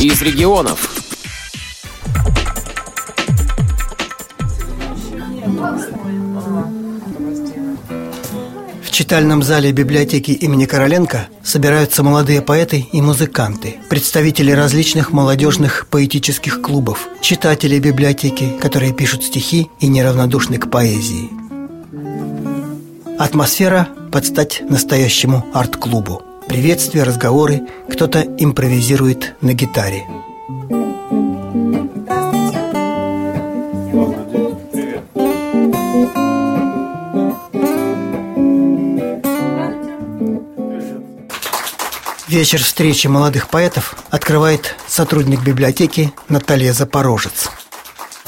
из регионов. В читальном зале библиотеки имени Короленко собираются молодые поэты и музыканты, представители различных молодежных поэтических клубов, читатели библиотеки, которые пишут стихи и неравнодушны к поэзии. Атмосфера под стать настоящему арт-клубу. Приветствия, разговоры, кто-то импровизирует на гитаре. Вечер встречи молодых поэтов открывает сотрудник библиотеки Наталья Запорожец.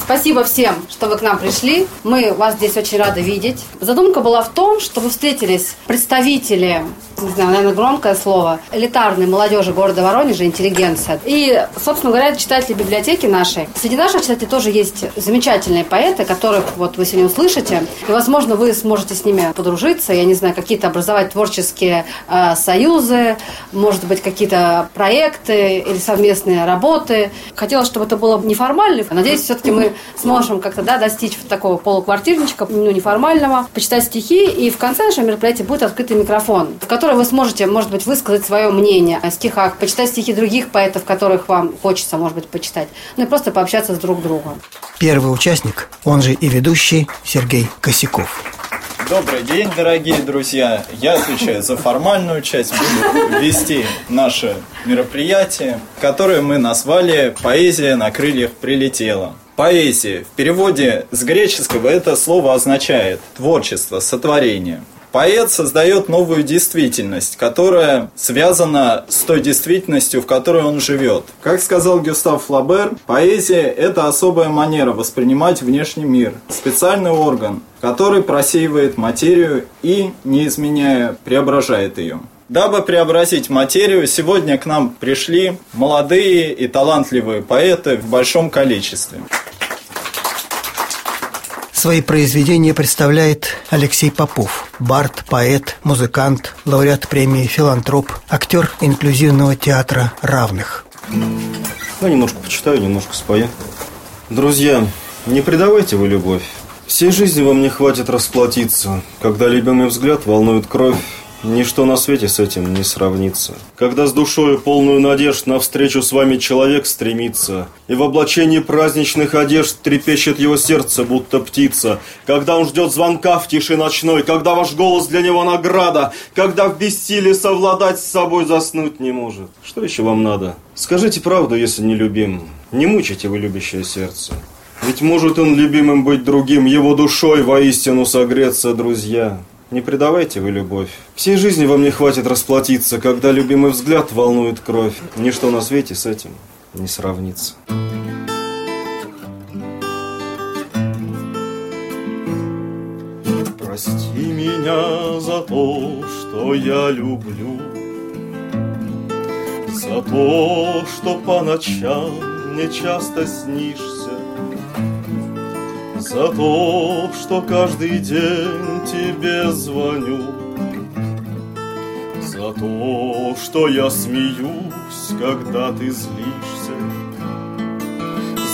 Спасибо всем, что вы к нам пришли. Мы вас здесь очень рады видеть. Задумка была в том, что вы встретились представители не знаю, наверное, громкое слово, элитарной молодежи города Воронежа, интеллигенция. И, собственно говоря, читатели библиотеки нашей. Среди наших читателей тоже есть замечательные поэты, которых вот вы сегодня услышите. И, возможно, вы сможете с ними подружиться, я не знаю, какие-то образовать творческие э, союзы, может быть, какие-то проекты или совместные работы. Хотелось, чтобы это было неформально. Надеюсь, все-таки мы сможем как-то да, достичь такого полуквартирничка, ну, неформального, почитать стихи, и в конце нашего мероприятия будет открытый микрофон, в котором вы сможете, может быть, высказать свое мнение о стихах, почитать стихи других поэтов, которых вам хочется, может быть, почитать, ну и просто пообщаться с друг другом. Первый участник, он же и ведущий Сергей Косяков. Добрый день, дорогие друзья. Я отвечаю за формальную часть, буду вести наше мероприятие, которое мы назвали «Поэзия на крыльях прилетела». Поэзия в переводе с греческого это слово означает творчество, сотворение. Поэт создает новую действительность, которая связана с той действительностью, в которой он живет. Как сказал Гюстав Флабер, поэзия – это особая манера воспринимать внешний мир, специальный орган, который просеивает материю и, не изменяя, преображает ее. Дабы преобразить материю, сегодня к нам пришли молодые и талантливые поэты в большом количестве. Свои произведения представляет Алексей Попов, бард, поэт, музыкант, лауреат премии «Филантроп», актер инклюзивного театра «Равных». Ну, немножко почитаю, немножко спою. Друзья, не предавайте вы любовь. Всей жизни вам не хватит расплатиться, когда любимый взгляд волнует кровь, Ничто на свете с этим не сравнится. Когда с душою полную надежд навстречу с вами человек стремится, и в облачении праздничных одежд трепещет его сердце, будто птица, когда он ждет звонка в тиши ночной, когда ваш голос для него награда, когда в бессилии совладать с собой заснуть не может. Что еще вам надо? Скажите правду, если не любим. Не мучайте вы любящее сердце. Ведь может он любимым быть другим, его душой воистину согреться, друзья. Не предавайте вы любовь. Всей жизни вам не хватит расплатиться, когда любимый взгляд волнует кровь. Ничто на свете с этим не сравнится. Прости меня за то, что я люблю, За то, что по ночам мне часто снишься, за то, что каждый день тебе звоню, За то, что я смеюсь, когда ты злишься,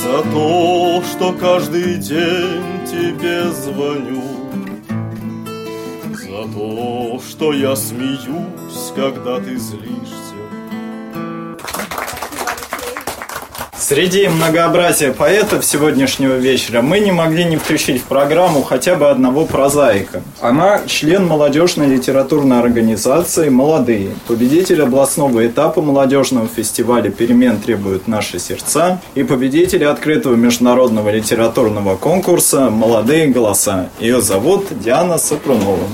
За то, что каждый день тебе звоню, За то, что я смеюсь, когда ты злишься. Среди многообразия поэтов сегодняшнего вечера мы не могли не включить в программу хотя бы одного прозаика. Она член молодежной литературной организации «Молодые», победитель областного этапа молодежного фестиваля «Перемен требуют наши сердца» и победитель открытого международного литературного конкурса «Молодые голоса». Ее зовут Диана Сапрунова.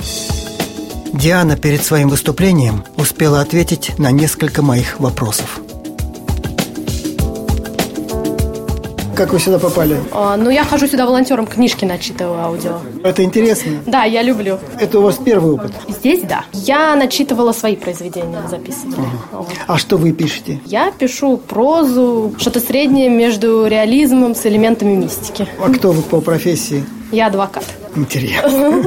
Диана перед своим выступлением успела ответить на несколько моих вопросов. Как вы сюда попали? А, ну, я хожу сюда волонтером, книжки начитываю аудио. Это интересно? Да, я люблю. Это у вас первый опыт? Здесь, да. Я начитывала свои произведения, записывала. Ага. А что вы пишете? Я пишу прозу, что-то среднее между реализмом с элементами мистики. А кто вы по профессии? Я адвокат. Интересно.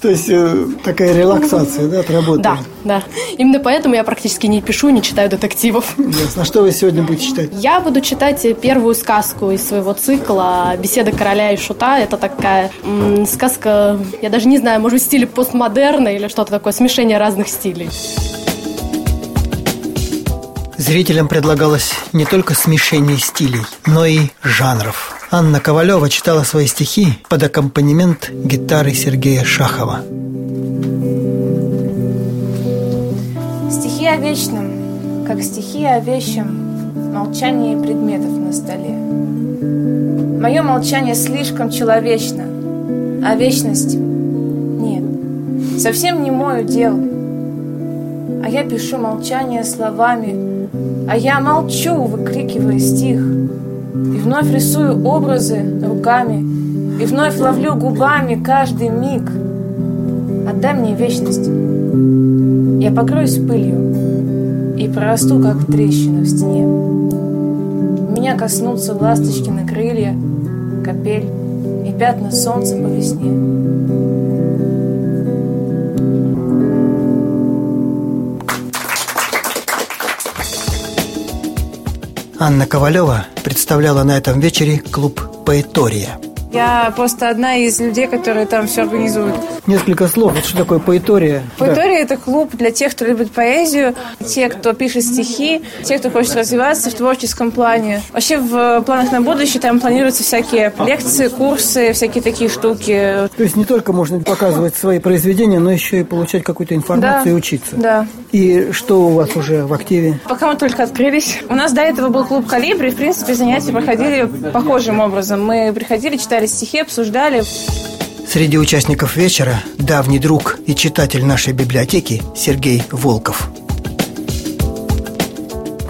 То есть э, такая релаксация, да, от работы? Да, да. Именно поэтому я практически не пишу, не читаю детективов. Ясно. А что вы сегодня будете читать? Я буду читать первую сказку из своего цикла «Беседа короля и шута». Это такая сказка, я даже не знаю, может, в стиле постмодерна или что-то такое, смешение разных стилей. Зрителям предлагалось не только смешение стилей, но и жанров. Анна Ковалева читала свои стихи под аккомпанемент гитары Сергея Шахова. Стихи о вечном, как стихи о вещем, молчание предметов на столе. Мое молчание слишком человечно, а вечность нет, совсем не мое дело. А я пишу молчание словами, а я молчу, выкрикивая стих, и вновь рисую образы руками, и вновь ловлю губами каждый миг. Отдай мне вечность. Я покроюсь пылью и прорасту, как трещина в стене. Меня коснутся ласточкины крылья, капель и пятна солнца по весне. Анна Ковалева представляла на этом вечере клуб «Поэтория». Я просто одна из людей, которые там все организуют. Несколько слов. Что такое поэтория? Поэтория – это клуб для тех, кто любит поэзию, те, кто пишет стихи, те, кто хочет развиваться в творческом плане. Вообще в планах на будущее там планируются всякие лекции, курсы, всякие такие штуки. То есть не только можно показывать свои произведения, но еще и получать какую-то информацию Да. и учиться. Да. И что у вас уже в активе? Пока мы только открылись. У нас до этого был клуб «Калибри», в принципе, занятия проходили похожим образом. Мы приходили, читали стихи, обсуждали. Среди участников вечера давний друг и читатель нашей библиотеки Сергей Волков.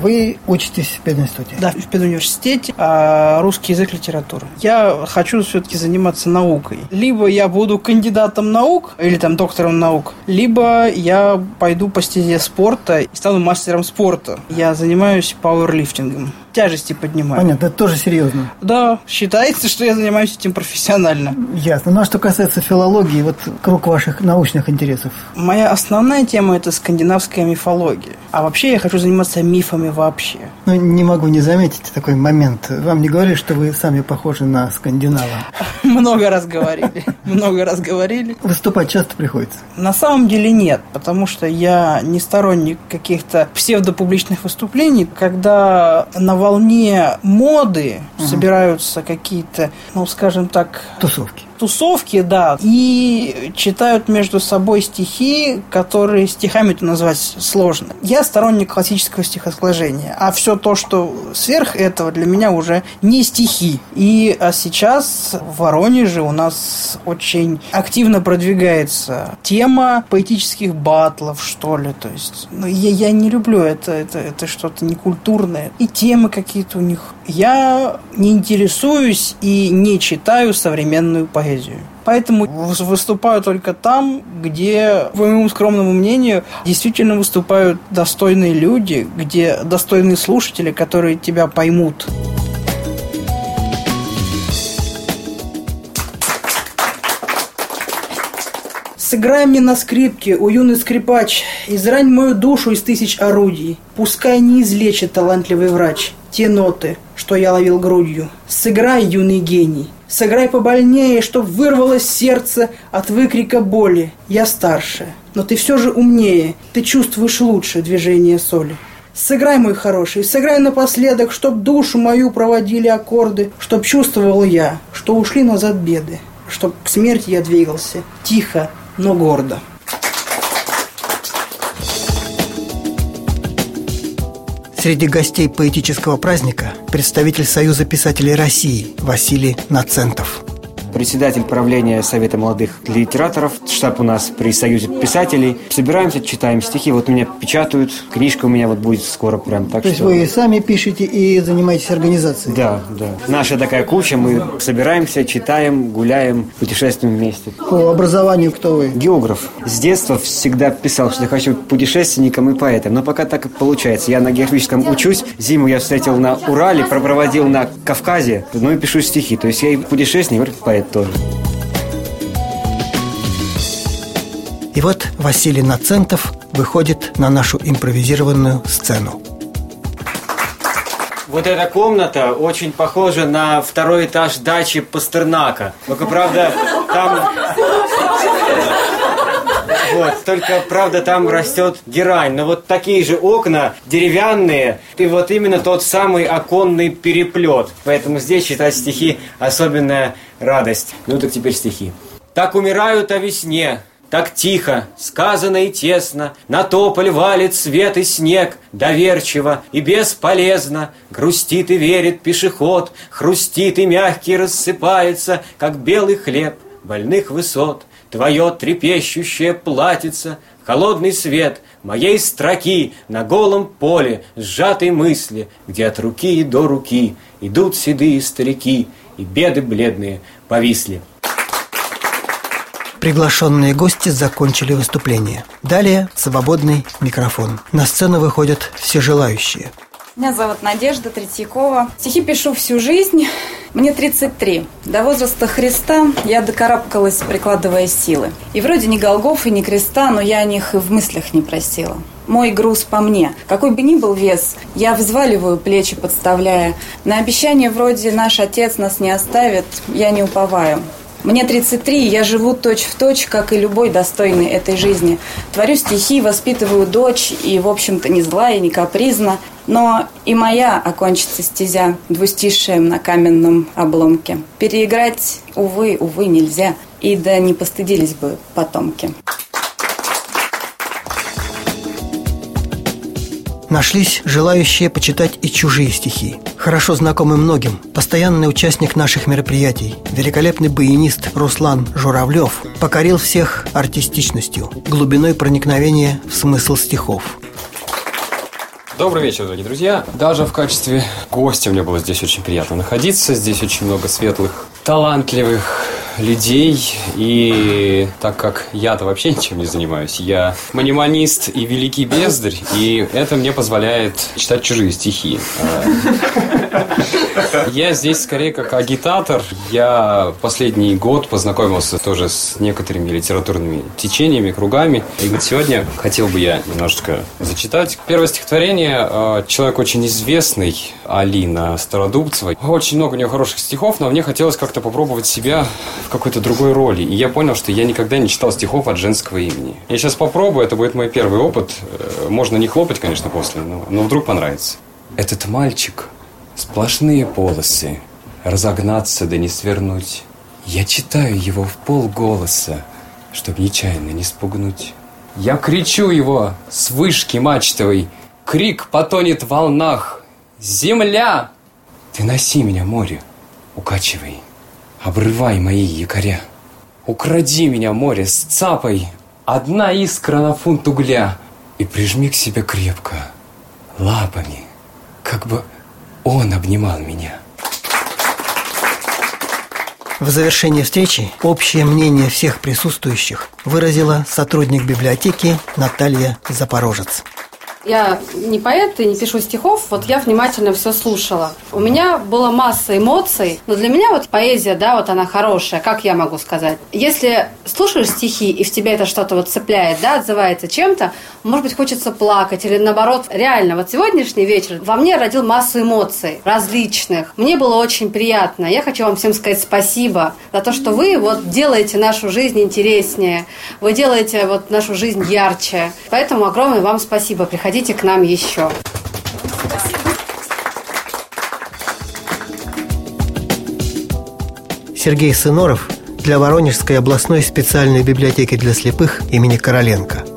Вы учитесь в пединституте? Да, в педуниверситете, а русский язык, литература. Я хочу все-таки заниматься наукой. Либо я буду кандидатом наук, или там доктором наук, либо я пойду по стезе спорта и стану мастером спорта. Я занимаюсь пауэрлифтингом. Тяжести поднимаю. Понятно, это тоже серьезно. Да, считается, что я занимаюсь этим профессионально. Ясно. Ну а что касается филологии, вот круг ваших научных интересов. Моя основная тема – это скандинавская мифология. А вообще я хочу заниматься мифами вообще. Ну, не могу не заметить такой момент. Вам не говорили, что вы сами похожи на скандинава? Много раз говорили. Много раз говорили. Выступать часто приходится. На самом деле нет, потому что я не сторонник каких-то псевдопубличных выступлений, когда на волне моды собираются какие-то, ну, скажем так, Тусовки. тусовки, да, и читают между собой стихи, которые стихами-то назвать сложно. Я сторонник классического стихосложения, а все то, что сверх этого, для меня уже не стихи. И а сейчас в Воронеже у нас очень активно продвигается тема поэтических батлов, что ли, то есть, ну, я, я не люблю это, это, это что-то некультурное. И темы какие-то у них. Я не интересуюсь и не читаю современную поэзию. Поэтому выс- выступаю только там, где, по моему скромному мнению, действительно выступают достойные люди, где достойные слушатели, которые тебя поймут. Сыграй мне на скрипке, о юный скрипач, изрань мою душу из тысяч орудий. Пускай не излечит талантливый врач те ноты, что я ловил грудью. Сыграй, юный гений, сыграй побольнее, чтоб вырвалось сердце от выкрика боли. Я старше, но ты все же умнее, ты чувствуешь лучше движение соли. Сыграй, мой хороший, сыграй напоследок, чтоб душу мою проводили аккорды, чтоб чувствовал я, что ушли назад беды, чтоб к смерти я двигался тихо, но гордо. Среди гостей поэтического праздника представитель Союза писателей России Василий Нацентов. Председатель правления Совета молодых литераторов, штаб у нас при Союзе писателей. Собираемся, читаем стихи. Вот меня печатают, книжка у меня вот будет скоро прям. Так То есть что... вы и сами пишете и занимаетесь организацией? Да, да. Наша такая куча, мы собираемся, читаем, гуляем, путешествуем вместе. По образованию кто вы? Географ. С детства всегда писал, что я хочу быть путешественником и поэтом. Но пока так и получается. Я на географическом учусь. Зиму я встретил на Урале, проводил на Кавказе. Ну и пишу стихи. То есть я и путешественник, и поэт тоже. Василий Нацентов выходит на нашу импровизированную сцену. Вот эта комната очень похожа на второй этаж дачи Пастернака. Только, правда, там... Вот, только, правда, там растет герань. Но вот такие же окна деревянные, и вот именно тот самый оконный переплет. Поэтому здесь читать стихи особенная радость. Ну так теперь стихи. Так умирают о весне, так тихо, сказано и тесно, На тополь валит свет и снег, Доверчиво и бесполезно. Грустит и верит пешеход, Хрустит и мягкий рассыпается, Как белый хлеб больных высот. Твое трепещущее платится, Холодный свет моей строки На голом поле сжатой мысли, Где от руки и до руки Идут седые старики, И беды бледные повисли. Приглашенные гости закончили выступление. Далее свободный микрофон. На сцену выходят все желающие. Меня зовут Надежда Третьякова. Стихи пишу всю жизнь. Мне 33. До возраста Христа я докарабкалась, прикладывая силы. И вроде ни голгов и ни креста, но я о них и в мыслях не просила. Мой груз по мне. Какой бы ни был вес, я взваливаю, плечи подставляя. На обещание вроде «наш отец нас не оставит» я не уповаю. Мне 33, я живу точь в точь, как и любой достойный этой жизни. Творю стихи, воспитываю дочь, и, в общем-то, не злая, не капризна. Но и моя окончится стезя, двустишием на каменном обломке. Переиграть, увы, увы, нельзя. И да не постыдились бы потомки. Нашлись желающие почитать и чужие стихи. Хорошо знакомый многим, постоянный участник наших мероприятий, великолепный баянист Руслан Журавлев покорил всех артистичностью, глубиной проникновения в смысл стихов. Добрый вечер, дорогие друзья. Даже в качестве гостя мне было здесь очень приятно находиться. Здесь очень много светлых, талантливых людей. И так как я-то вообще ничем не занимаюсь, я маниманист и великий бездарь, и это мне позволяет читать чужие стихи. Я здесь скорее как агитатор. Я последний год познакомился тоже с некоторыми литературными течениями, кругами. И вот сегодня хотел бы я немножечко зачитать. Первое стихотворение э, человек очень известный, Алина Стародубцева. Очень много у нее хороших стихов, но мне хотелось как-то попробовать себя в какой-то другой роли. И я понял, что я никогда не читал стихов от женского имени. Я сейчас попробую, это будет мой первый опыт. Э, можно не хлопать, конечно, после, но, но вдруг понравится. Этот мальчик Сплошные полосы, разогнаться да не свернуть. Я читаю его в полголоса, чтоб нечаянно не спугнуть. Я кричу его с вышки мачтовой, крик потонет в волнах. Земля! Ты носи меня, море, укачивай, обрывай мои якоря. Укради меня, море, с цапой, одна искра на фунт угля, и прижми к себе крепко, лапами, как бы он обнимал меня. В завершении встречи общее мнение всех присутствующих выразила сотрудник библиотеки Наталья Запорожец. Я не поэт и не пишу стихов, вот я внимательно все слушала. У меня была масса эмоций, но для меня вот поэзия, да, вот она хорошая, как я могу сказать. Если слушаешь стихи, и в тебя это что-то вот цепляет, да, отзывается чем-то, может быть, хочется плакать, или наоборот, реально, вот сегодняшний вечер во мне родил массу эмоций различных. Мне было очень приятно. Я хочу вам всем сказать спасибо за то, что вы вот делаете нашу жизнь интереснее, вы делаете вот нашу жизнь ярче. Поэтому огромное вам спасибо. Приходите приходите к нам еще. Сергей Сыноров для Воронежской областной специальной библиотеки для слепых имени Короленко –